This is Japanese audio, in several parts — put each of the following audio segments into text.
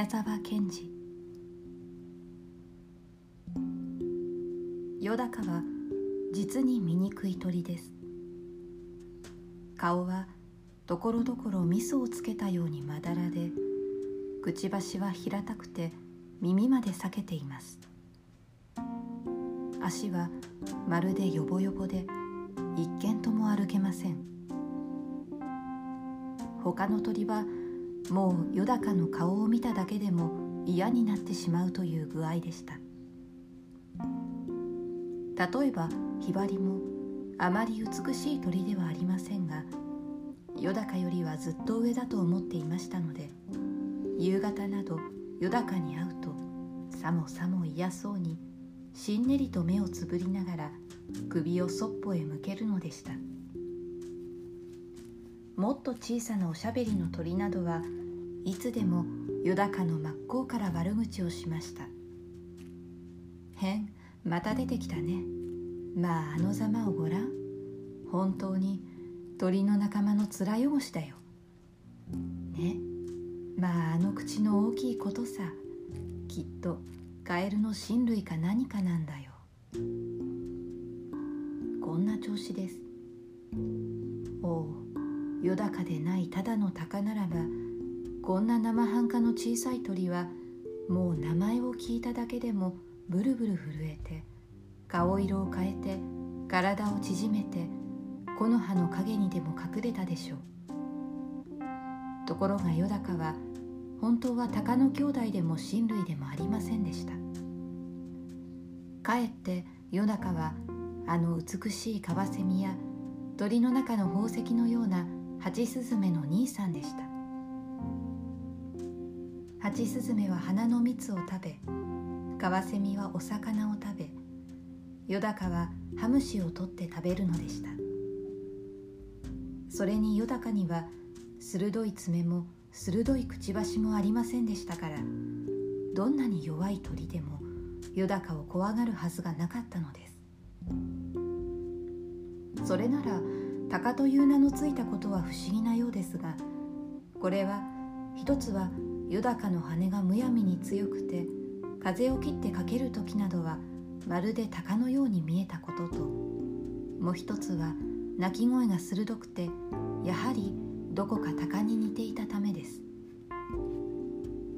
宮沢賢治。よだかは実に醜い鳥です。顔はところどころ味噌をつけたようにまだらでくちばしは平たくて耳まで裂けています。足はまるでよぼよぼで一見とも歩けません。他の鳥はもうよだかの顔を見ただけでも嫌になってしまうという具合でした。例えばヒバリもあまり美しい鳥ではありませんがよだかよりはずっと上だと思っていましたので夕方などよだかに会うとさもさも嫌そうにしんねりと目をつぶりながら首をそっぽへ向けるのでした。もっと小さなおしゃべりの鳥などはいつでもよだかの真っ向から悪口をしました「変また出てきたね。まああのざまをごらん。本当に鳥の仲間の面汚しだよ。ね。まああの口の大きいことさ。きっとカエルの親類か何かなんだよ。こんな調子です。おう。よだかでないただの鷹ならばこんな生半可の小さい鳥はもう名前を聞いただけでもブルブル震えて顔色を変えて体を縮めて木の葉の陰にでも隠れたでしょう。ところがよだかは本当は鷹の兄弟でも親類でもありませんでした。かえってよだかはあの美しいカワセミや鳥の中の宝石のようなハチスズメの兄さんでした。ハチスズメは花の蜜を食べカワセミはお魚を食べよだかはハムシを取って食べるのでした。それによだかには鋭い爪も鋭いくちばしもありませんでしたからどんなに弱い鳥でもよだかを怖がるはずがなかったのです。それなら鷹という名のついたことは不思議なようですがこれは一つはよだかの羽がむやみに強くて風を切ってかける時などはまるで鷹のように見えたことともう一つは鳴き声が鋭くてやはりどこか鷹に似ていたためです。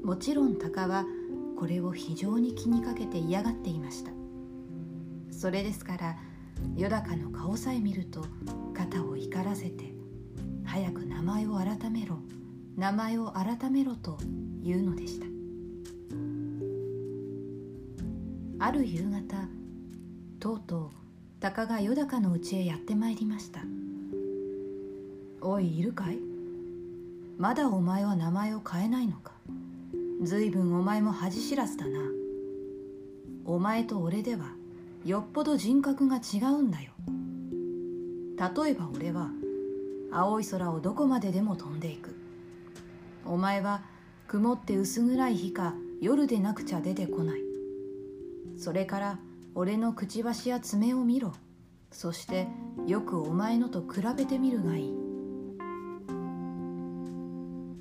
もちろん鷹はこれを非常に気にかけて嫌がっていました。それですからよだかの顔さえ見ると肩を怒らせて早く名前を改めろ名前を改めろと言うのでした。ある夕方とうとう鷹がよだかの家へやってまいりました。おいいるかい？まだお前は名前を変えないのか？ずいぶんお前も恥知らずだな。お前と俺ではよっぽど人格が違うんだよ。例えば俺は青い空をどこまででも飛んでいく。お前は曇って薄暗い日か夜でなくちゃ出てこない。それから俺のくちばしや爪を見ろ。そしてよくお前のと比べてみるがいい。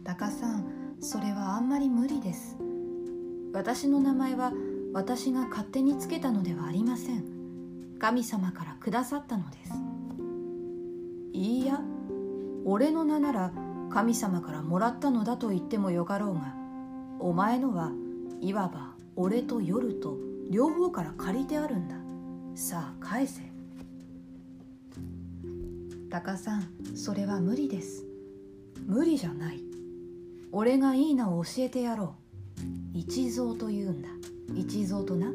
タカさんそれはあんまり無理です。私の名前は私が勝手につけたのではありません。神様からくださったのです。いいや。俺の名なら神様からもらったのだと言ってもよかろうがお前のはいわば俺と夜と両方から借りてあるんだ。さあ返せ。タカさんそれは無理です。無理じゃない。俺がいい名を教えてやろう。一蔵というんだ。一蔵とな。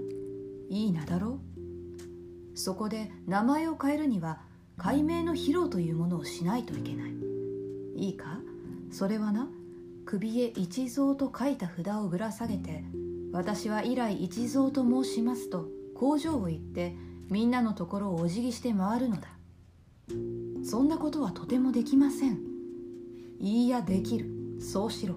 いい名だろう。そこで名前を変えるには解明の披露というものをしないといけない。いいか？それはな首へ一蔵と書いた札をぶら下げて私は以来一蔵と申しますと工場を行ってみんなのところをお辞儀して回るのだ。そんなことはとてもできません。いいやできる。そうしろ。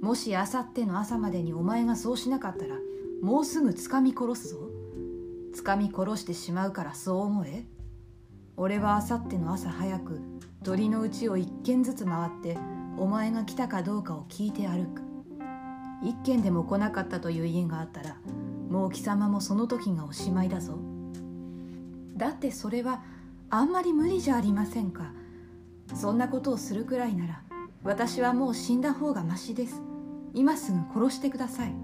もしあさっての朝までにお前がそうしなかったらもうすぐつかみ殺すぞ。つかみ殺してしまうからそう思え。俺はあさっての朝早く鳥のうちを一軒ずつ回ってお前が来たかどうかを聞いて歩く。一軒でも来なかったという家があったらもう貴様もその時がおしまいだぞ。だってそれはあんまり無理じゃありませんか。そんなことをするくらいなら私はもう死んだ方がましです。今すぐ殺してください。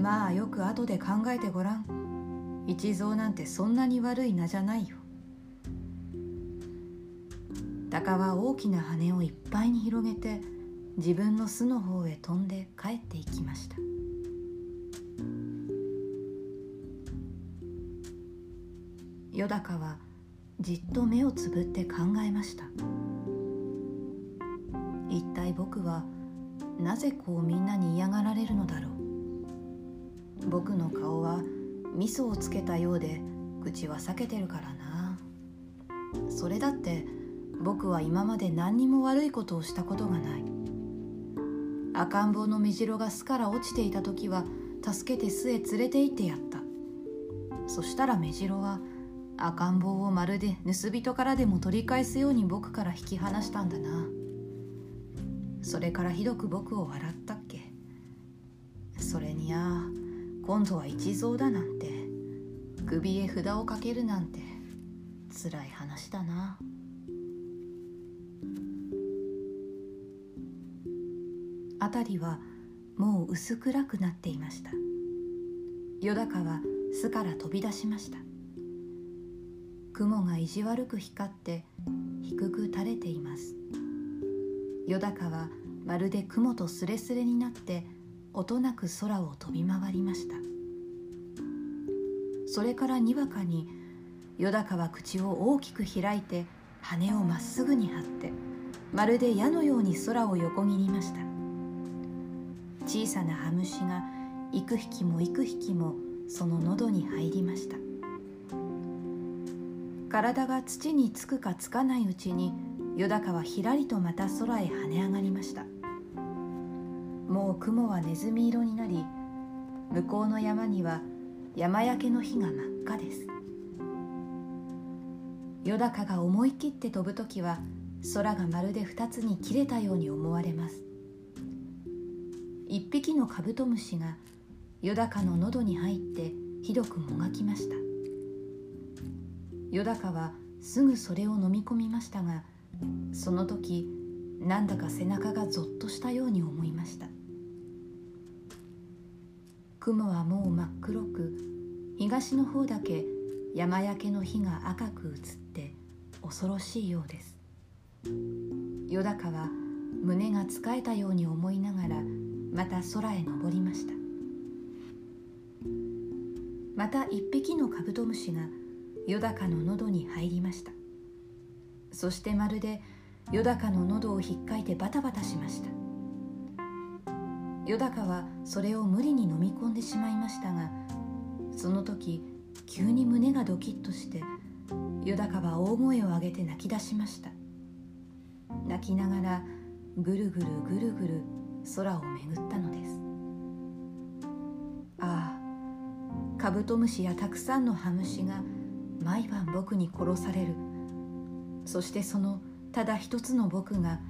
まあよく後で考えてごらん。一蔵なんてそんなに悪い名じゃないよ。鷹は大きな羽をいっぱいに広げて自分の巣の方へ飛んで帰っていきました。よだかはじっと目をつぶって考えました。一体僕はなぜこうみんなに嫌がられるのだろう。僕の顔は味噌をつけたようで口は裂けてるからな。それだって僕は今まで何にも悪いことをしたことがない。赤ん坊の目白が巣から落ちていた時は助けて巣へ連れて行ってやった。そしたら目白は赤ん坊をまるで盗人からでも取り返すように僕から引き離したんだな。それからひどく僕を笑ったっけ？それにゃ今度は一蔵だなんて。首へ札をかけるなんて。つらい話だな。辺りはもう薄暗くなっていました。よだかは巣から飛び出しました。雲が意地悪く光って低く垂れています。よだかはまるで雲とすれすれになって音なく空を飛び回りました。それからにわかによだかは口を大きく開いて羽をまっすぐに張ってまるで矢のように空を横切りました。小さな羽虫が幾匹も幾匹もその喉に入りました。体が土につくかつかないうちによだかはひらりとまた空へ跳ね上がりました。もう雲はネズミ色になり向こうの山には山焼けの火が真っ赤です。よだかが思い切って飛ぶ時は空がまるで二つに切れたように思われます。一匹のカブトムシがよだかの喉に入ってひどくもがきました。よだかはすぐそれを飲み込みましたがその時なんだか背中がゾッとしたように思いました。雲はもう真っ黒く東の方だけ山焼けの火が赤く映って恐ろしいようです。よだかは胸がつかえたように思いながらまた空へ登りました。また一匹のカブトムシがよだかの喉に入りました。そしてまるでよだかの喉をひっかいてバタバタしました。よだかはそれを無理に飲み込んでしまいましたがその時急に胸がドキッとしてよだかは大声を上げて泣き出しました。泣きながらぐるぐるぐるぐる空を巡ったのです。ああカブトムシやたくさんのハムシが毎晩僕に殺される。そしてそのただ一つの僕が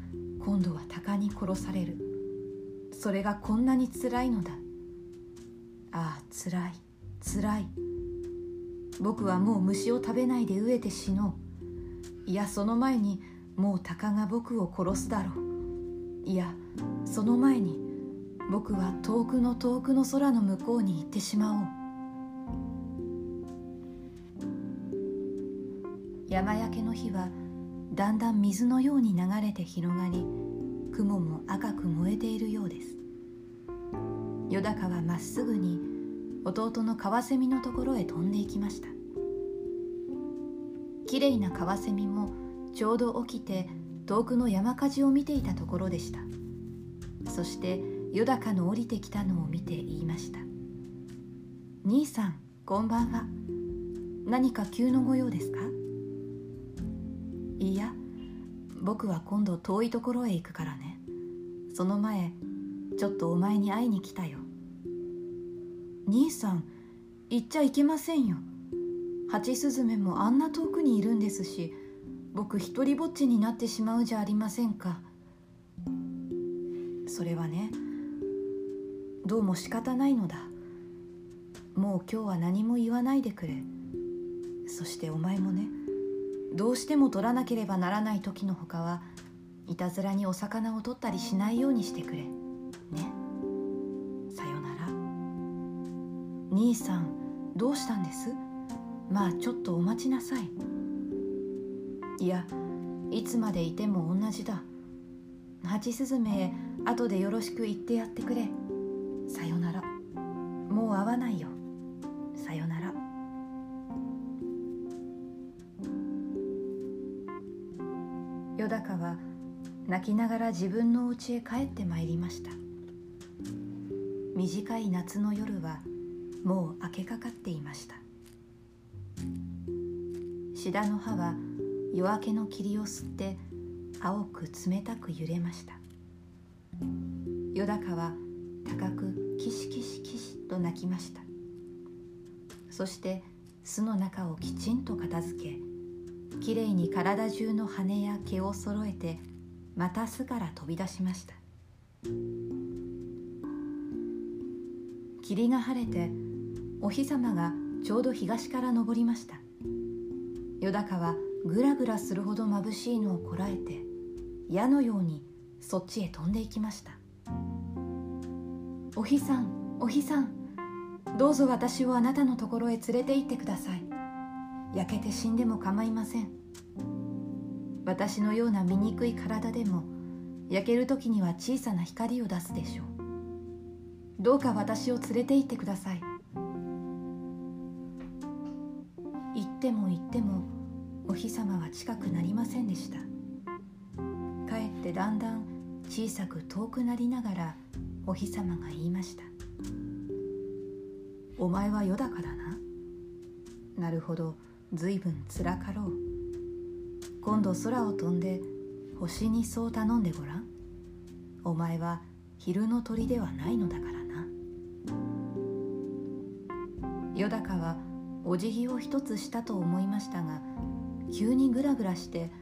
今度は鷹に殺される。それがこんなにつらいのだ。ああつらいつらい。僕はもう虫を食べないで飢えて死のう。いやその前にもう鷹が僕を殺すだろう。いやその前に僕は遠くの遠くの空の向こうに行ってしまおう。山焼けの火はだんだん水のように流れて広がり雲も赤く燃えているようです。よだかはまっすぐに弟のカワセミのところへ飛んでいきました。きれいなカワセミもちょうど起きて遠くの山火事を見ていたところでした。そしてよだかの降りてきたのを見て言いました「兄さんこんばんは。何か急のご用ですか?」いや僕は今度遠いところへ行くからね。その前ちょっとお前に会いに来たよ。兄さん行っちゃいけませんよ。ハチスズメもあんな遠くにいるんですし僕一りぼっちになってしまうじゃありませんか。それはねどうも仕方ないのだ。もう今日は何も言わないでくれ。そしてお前もねどうしても取らなければならない時のほかはいたずらにお魚を取ったりしないようにしてくれ。ね。さよなら。兄さんどうしたんです？まあちょっとお待ちなさい。いやいつまでいても同じだ。蜂スズメへ後でよろしく言ってやってくれ。さよなら。もう会わないよ。泣きながら自分の家へ帰ってまいりました。短い夏の夜はもう明けかかっていました。シダの葉は夜明けの霧を吸って青く冷たく揺れました。よだかは高くキシキシキシと鳴きました。そして巣の中をきちんと片付けきれいに体中の羽や毛を揃えてまた巣から飛び出しました。霧が晴れてお日様がちょうど東から昇りました。よだかはぐらぐらするほど眩しいのをこらえて矢のようにそっちへ飛んでいきました。お日さんお日さんどうぞ私をあなたのところへ連れて行ってください。焼けて死んでも構いません。私のような醜い体でも焼ける時には小さな光を出すでしょう。どうか私を連れて行ってください。行っても行ってもお日様は近くなりませんでした。かえってだんだん小さく遠くなりながらお日様が言いました「お前はよだかだな」なるほど随分つらかろう。今度空を飛んで星にそう頼んでごらん。お前は昼の鳥ではないのだからな。よだかはお辞儀を一つしたと思いましたが急にぐらぐらして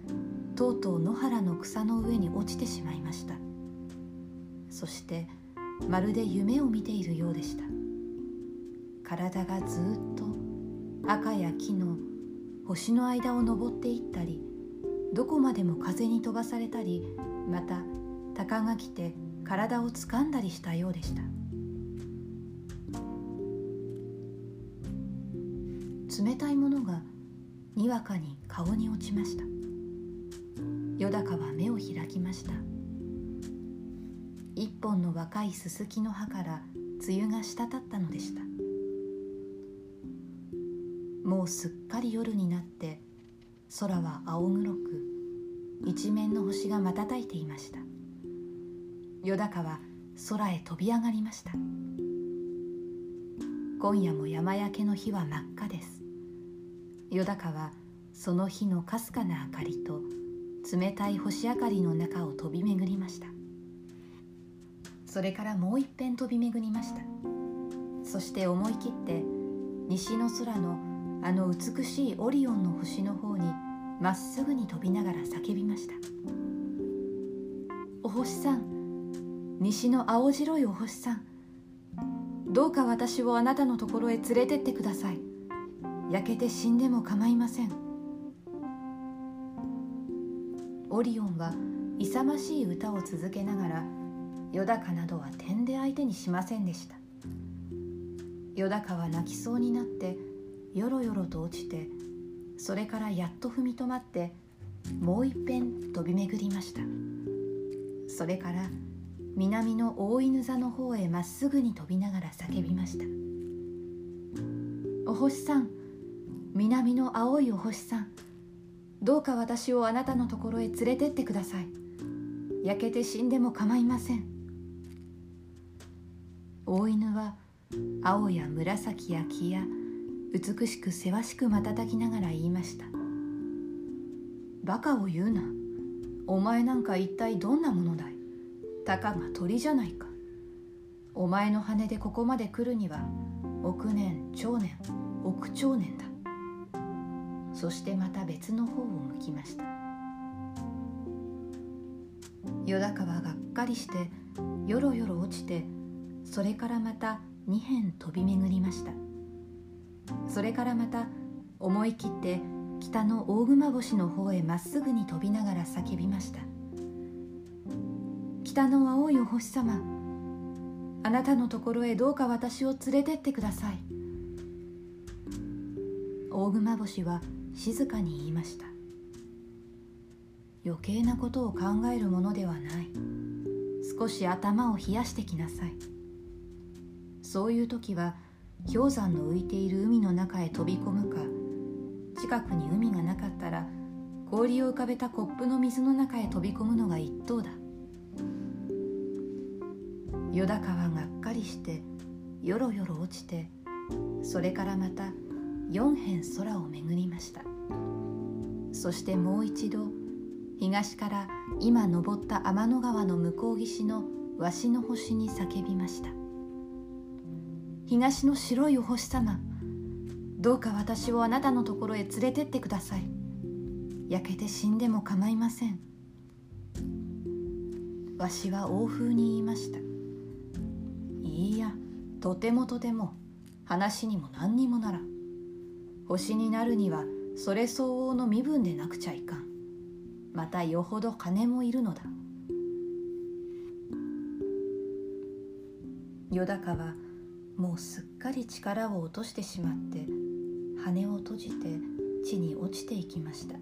とうとう野原の草の上に落ちてしまいました。そしてまるで夢を見ているようでした。体がずっと赤や木の星の間を登っていったりどこまでも風に飛ばされたりまた鷹が来て体を掴んだりしたようでした。冷たいものがにわかに顔に落ちました。よだかは目を開きました。一本の若いすすきの葉から梅雨が滴ったのでした。もうすっかり夜になって空は青黒く一面の星が瞬いていました。よだかは空へ飛び上がりました。今夜も山焼けの日は真っ赤です。よだかはその日のかすかな明かりと冷たい星明かりの中を飛び巡りました。それからもう一遍飛び巡りました。そして思い切って西の空のあの美しいオリオンの星の方にまっすぐに飛びながら叫びました。お星さん西の青白いお星さんどうか私をあなたのところへ連れてってください。焼けて死んでも構いません。オリオンは勇ましい歌を続けながらよだかなどは点で相手にしませんでした。よだかは泣きそうになってよろよろと落ちてそれからやっと踏みとまってもういっぺん飛び巡りました。それから南の大犬座の方へまっすぐに飛びながら叫びました。お星さん南の青いお星さんどうか私をあなたのところへ連れてってください。焼けて死んでも構いません。大犬は青や紫や木や美しくせわしく瞬きながら言いましたバカを言うな。お前なんか一体どんなものだい？たかが鳥じゃないか。お前の羽でここまで来るには億年長年億長年だ。そしてまた別の方を向きました。よだかはがっかりしてよろよろ落ちてそれからまた2辺飛び巡りました。それからまた思い切って北の大熊星の方へまっすぐに飛びながら叫びました。北の青いお星様あなたのところへどうか私を連れてってください。大熊星は静かに言いました。余計なことを考えるものではない。少し頭を冷やしてきなさい。そういう時は氷山の浮いている海の中へ飛び込むか。近くに海がなかったら氷を浮かべたコップの水の中へ飛び込むのが一等だ。よだかはがっかりしてよろよろ落ちてそれからまた四辺空を巡りました。そしてもう一度東から今登った天の川の向こう岸の鷲の星に叫びました。東の白いお星様。どうか私をあなたのところへ連れてってください。焼けて死んでも構いません。わしは欧風に言いました。いいやとてもとても。話にも何にもなら星になるにはそれ相応の身分でなくちゃいかん。またよほど金もいるのだ。よだかはもうすっかり力を落としてしまって羽を閉じて地に落ちていきました。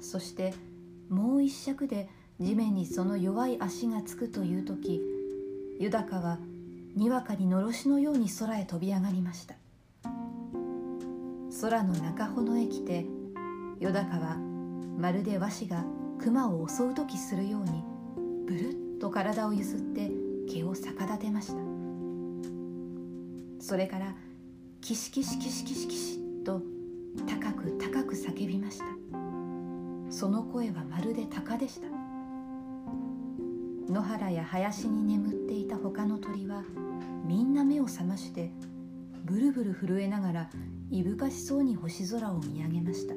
そしてもう一尺で地面にその弱い足がつくという時ユダカはにわかにのろしのように空へ飛び上がりました。空の中穂のへ来てよだかはまるで和紙が熊を襲う時するようにブルッと体をゆすって毛を逆立てました。それからキシキシキシキシキシと高く高く叫びました。その声はまるで鷹でした。野原や林に眠っていた他の鳥はみんな目を覚ましてブルブル震えながらいぶかしそうに星空を見上げました。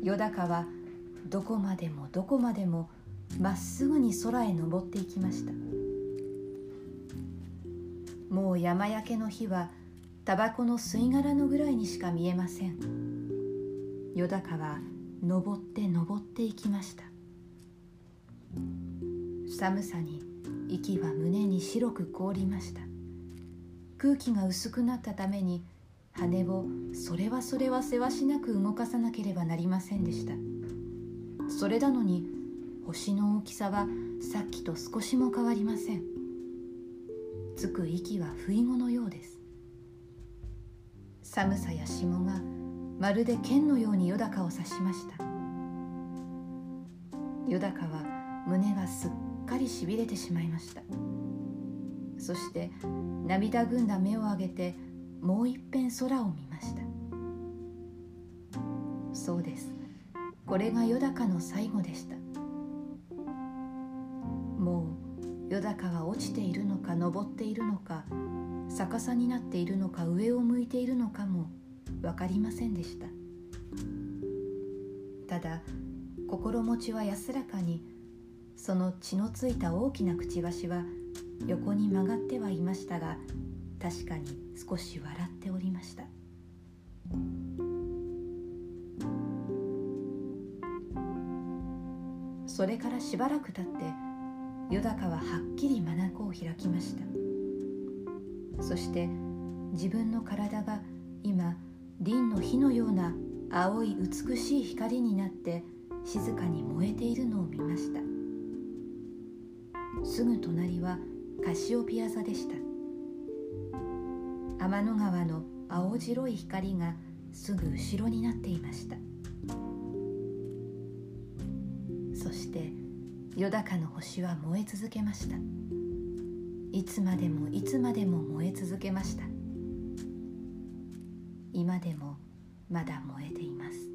よだかはどこまでもどこまでもまっすぐに空へ登っていきました。もう山焼けの火はタバコの吸い殻のぐらいにしか見えません。よだかは登って登っていきました。寒さに息は胸に白く凍りました。空気が薄くなったために羽をそれはそれはせわしなく動かさなければなりませんでした。それなのに星の大きさはさっきと少しも変わりません。つく息は不意語のようです。寒さや霜がまるで剣のようによだかを刺しました。よだかは胸がすっかりしびれてしまいました。そして涙ぐんだ目を上げてもう一遍空を見ました。そうです。これがよだかの最後でした。うよだかは落ちているのか登っているのか逆さになっているのか上を向いているのかも分かりませんでした。ただ心持ちは安らかにその血のついた大きなくちばしは横に曲がってはいましたが確かに少し笑っておりました。それからしばらく経ってよだかははっきり眼を開きました。そして自分の体が今輪の火のような青い美しい光になって静かに燃えているのを見ました。すぐ隣はカシオピア座でした。天の川の青白い光がすぐ後ろになっていました。よだかの星は燃え続けました。いつまでもいつまでも燃え続けました。今でもまだ燃えています。